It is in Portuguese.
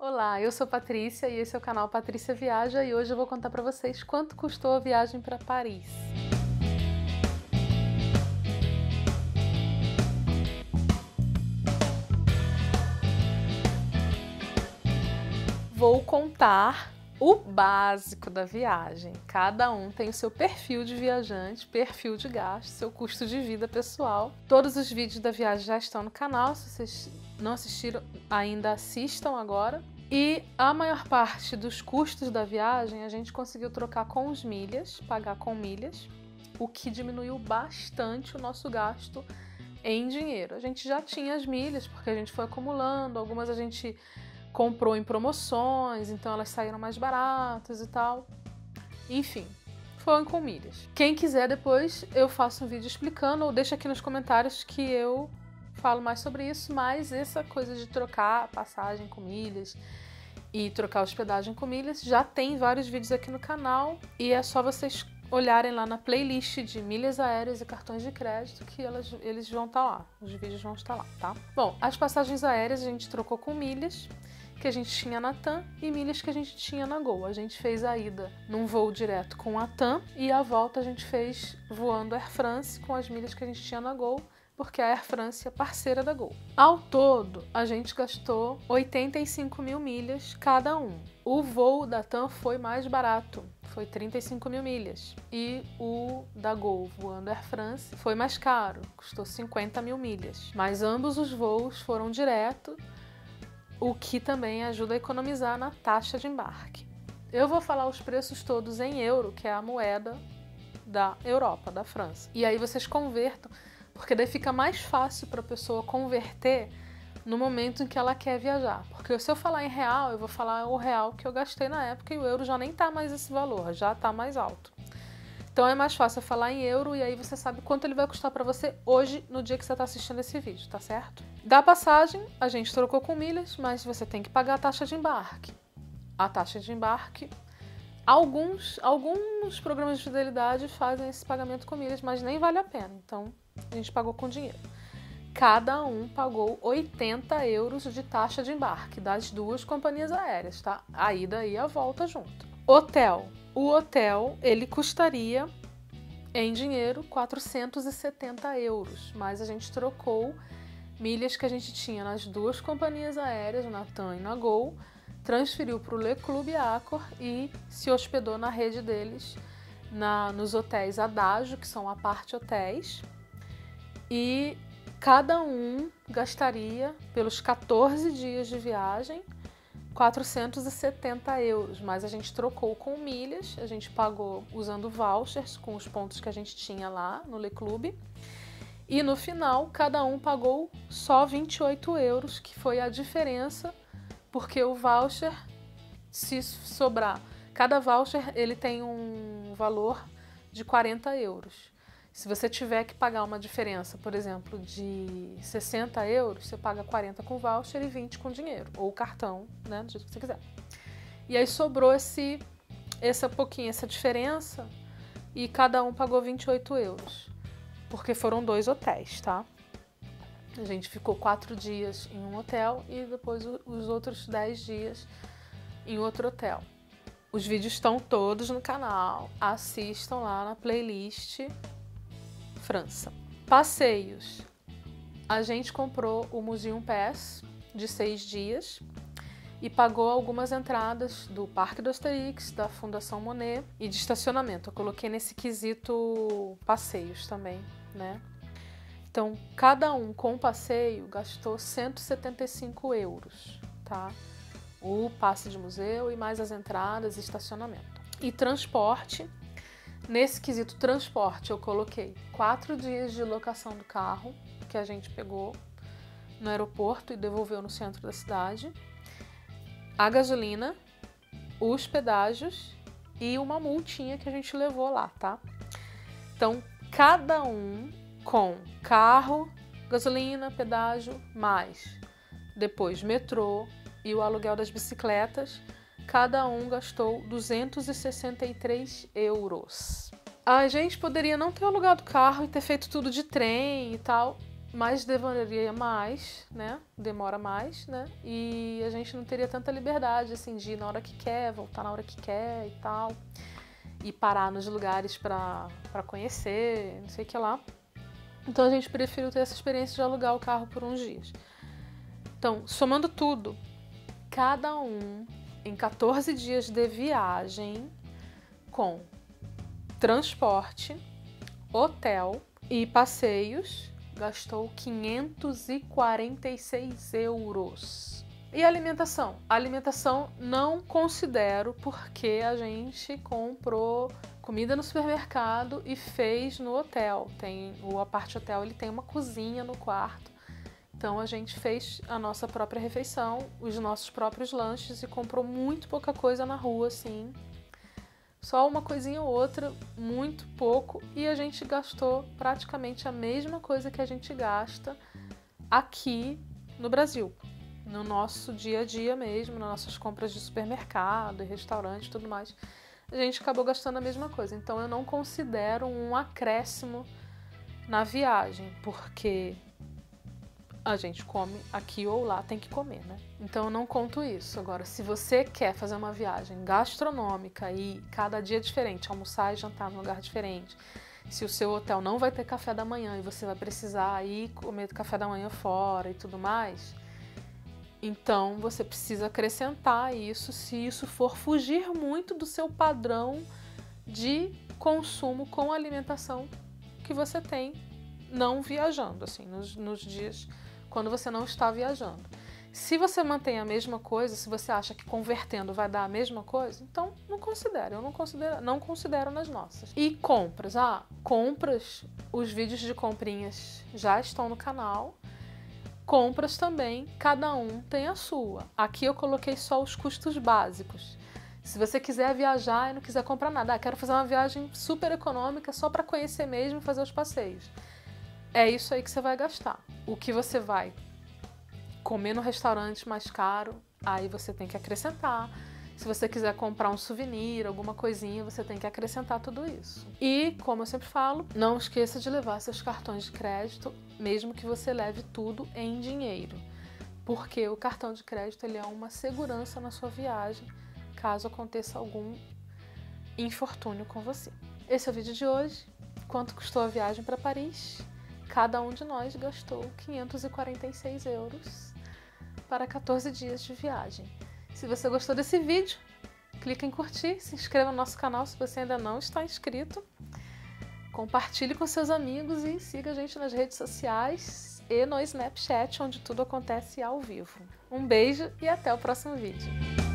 Olá, eu sou Patrícia e esse é o canal Patrícia Viaja e hoje eu vou contar para vocês quanto custou a viagem para Paris. Vou contar o básico da viagem. Cada um tem o seu perfil de viajante, perfil de gasto, seu custo de vida pessoal. Todos os vídeos da viagem já estão no canal. Se vocês não assistiram, ainda assistam agora. E a maior parte dos custos da viagem a gente conseguiu trocar com os milhas, pagar com milhas, o que diminuiu bastante o nosso gasto em dinheiro. A gente já tinha as milhas porque a gente foi acumulando, algumas a gente comprou em promoções, então elas saíram mais baratas e tal. Enfim, foram com milhas. Quem quiser depois eu faço um vídeo explicando ou deixa aqui nos comentários que eu falo mais sobre isso, mas essa coisa de trocar passagem com milhas e trocar hospedagem com milhas já tem vários vídeos aqui no canal e é só vocês olharem lá na playlist de milhas aéreas e cartões de crédito que elas, eles vão estar tá lá, os vídeos vão estar lá, tá? Bom, as passagens aéreas a gente trocou com milhas que a gente tinha na TAM e milhas que a gente tinha na Gol. A gente fez a ida num voo direto com a TAM e a volta a gente fez voando Air France com as milhas que a gente tinha na Gol, porque a Air France é parceira da Gol. Ao todo, a gente gastou 85 mil milhas cada um. O voo da TAM foi mais barato, foi 35 mil milhas. E o da Gol, voando Air France, foi mais caro, custou 50 mil milhas. Mas ambos os voos foram direto o que também ajuda a economizar na taxa de embarque. Eu vou falar os preços todos em euro, que é a moeda da Europa, da França. E aí vocês convertam, porque daí fica mais fácil para a pessoa converter no momento em que ela quer viajar. Porque se eu falar em real, eu vou falar o real que eu gastei na época e o euro já nem tá mais esse valor, já tá mais alto. Então é mais fácil falar em euro e aí você sabe quanto ele vai custar para você hoje, no dia que você está assistindo esse vídeo, tá certo? Da passagem, a gente trocou com milhas, mas você tem que pagar a taxa de embarque. A taxa de embarque, alguns, alguns programas de fidelidade fazem esse pagamento com milhas, mas nem vale a pena. Então a gente pagou com dinheiro. Cada um pagou 80 euros de taxa de embarque das duas companhias aéreas, tá? A ida e a volta junto. Hotel o hotel ele custaria em dinheiro 470 euros, mas a gente trocou milhas que a gente tinha nas duas companhias aéreas, na TAM e na Gol, transferiu para o Le Club Accor e se hospedou na rede deles, na, nos hotéis Adagio, que são a parte hotéis, e cada um gastaria pelos 14 dias de viagem 470 euros, mas a gente trocou com milhas, a gente pagou usando vouchers com os pontos que a gente tinha lá no Le Club. E no final, cada um pagou só 28 euros, que foi a diferença, porque o voucher, se sobrar, cada voucher ele tem um valor de 40 euros. Se você tiver que pagar uma diferença, por exemplo, de 60 euros, você paga 40 com voucher e 20 com dinheiro, ou cartão, né, do jeito que você quiser. E aí sobrou esse, essa pouquinho, essa diferença, e cada um pagou 28 euros, porque foram dois hotéis, tá? A gente ficou quatro dias em um hotel e depois os outros dez dias em outro hotel. Os vídeos estão todos no canal. Assistam lá na playlist França. Passeios. A gente comprou o Museum Pass de seis dias e pagou algumas entradas do Parque do Asterix, da Fundação Monet e de estacionamento. Eu coloquei nesse quesito passeios também, né? Então, cada um com passeio gastou 175 euros, tá? O passe de museu e mais as entradas e estacionamento. E transporte, Nesse quesito transporte, eu coloquei quatro dias de locação do carro que a gente pegou no aeroporto e devolveu no centro da cidade, a gasolina, os pedágios e uma multinha que a gente levou lá, tá? Então, cada um com carro, gasolina, pedágio, mais depois metrô e o aluguel das bicicletas cada um gastou 263 euros. A gente poderia não ter alugado carro e ter feito tudo de trem e tal, mas demoraria mais, né? Demora mais, né? E a gente não teria tanta liberdade, assim, de ir na hora que quer, voltar na hora que quer e tal. E parar nos lugares para conhecer, não sei o que lá. Então a gente preferiu ter essa experiência de alugar o carro por uns dias. Então, somando tudo, cada um em 14 dias de viagem com transporte, hotel e passeios gastou 546 euros. E alimentação? Alimentação não considero porque a gente comprou comida no supermercado e fez no hotel. Tem o apart hotel, ele tem uma cozinha no quarto. Então a gente fez a nossa própria refeição, os nossos próprios lanches e comprou muito pouca coisa na rua assim só uma coisinha ou outra, muito pouco, e a gente gastou praticamente a mesma coisa que a gente gasta aqui no Brasil, no nosso dia a dia mesmo, nas nossas compras de supermercado, restaurante e tudo mais. A gente acabou gastando a mesma coisa. Então eu não considero um acréscimo na viagem, porque a gente come aqui ou lá, tem que comer, né? Então eu não conto isso. Agora, se você quer fazer uma viagem gastronômica e cada dia é diferente, almoçar e jantar num lugar diferente, se o seu hotel não vai ter café da manhã e você vai precisar ir comer café da manhã fora e tudo mais, então você precisa acrescentar isso se isso for fugir muito do seu padrão de consumo com alimentação que você tem não viajando, assim, nos, nos dias quando você não está viajando. Se você mantém a mesma coisa, se você acha que convertendo vai dar a mesma coisa, então não considere. Eu não considero, não considero nas nossas. E compras. Ah, compras, os vídeos de comprinhas já estão no canal. Compras também, cada um tem a sua. Aqui eu coloquei só os custos básicos. Se você quiser viajar e não quiser comprar nada, ah, quero fazer uma viagem super econômica só para conhecer mesmo e fazer os passeios é isso aí que você vai gastar. O que você vai comer no restaurante mais caro, aí você tem que acrescentar. Se você quiser comprar um souvenir, alguma coisinha, você tem que acrescentar tudo isso. E, como eu sempre falo, não esqueça de levar seus cartões de crédito, mesmo que você leve tudo em dinheiro. Porque o cartão de crédito ele é uma segurança na sua viagem, caso aconteça algum infortúnio com você. Esse é o vídeo de hoje. Quanto custou a viagem para Paris? cada um de nós gastou 546 euros para 14 dias de viagem. Se você gostou desse vídeo, clique em curtir, se inscreva no nosso canal se você ainda não está inscrito, compartilhe com seus amigos e siga a gente nas redes sociais e no Snapchat, onde tudo acontece ao vivo. Um beijo e até o próximo vídeo.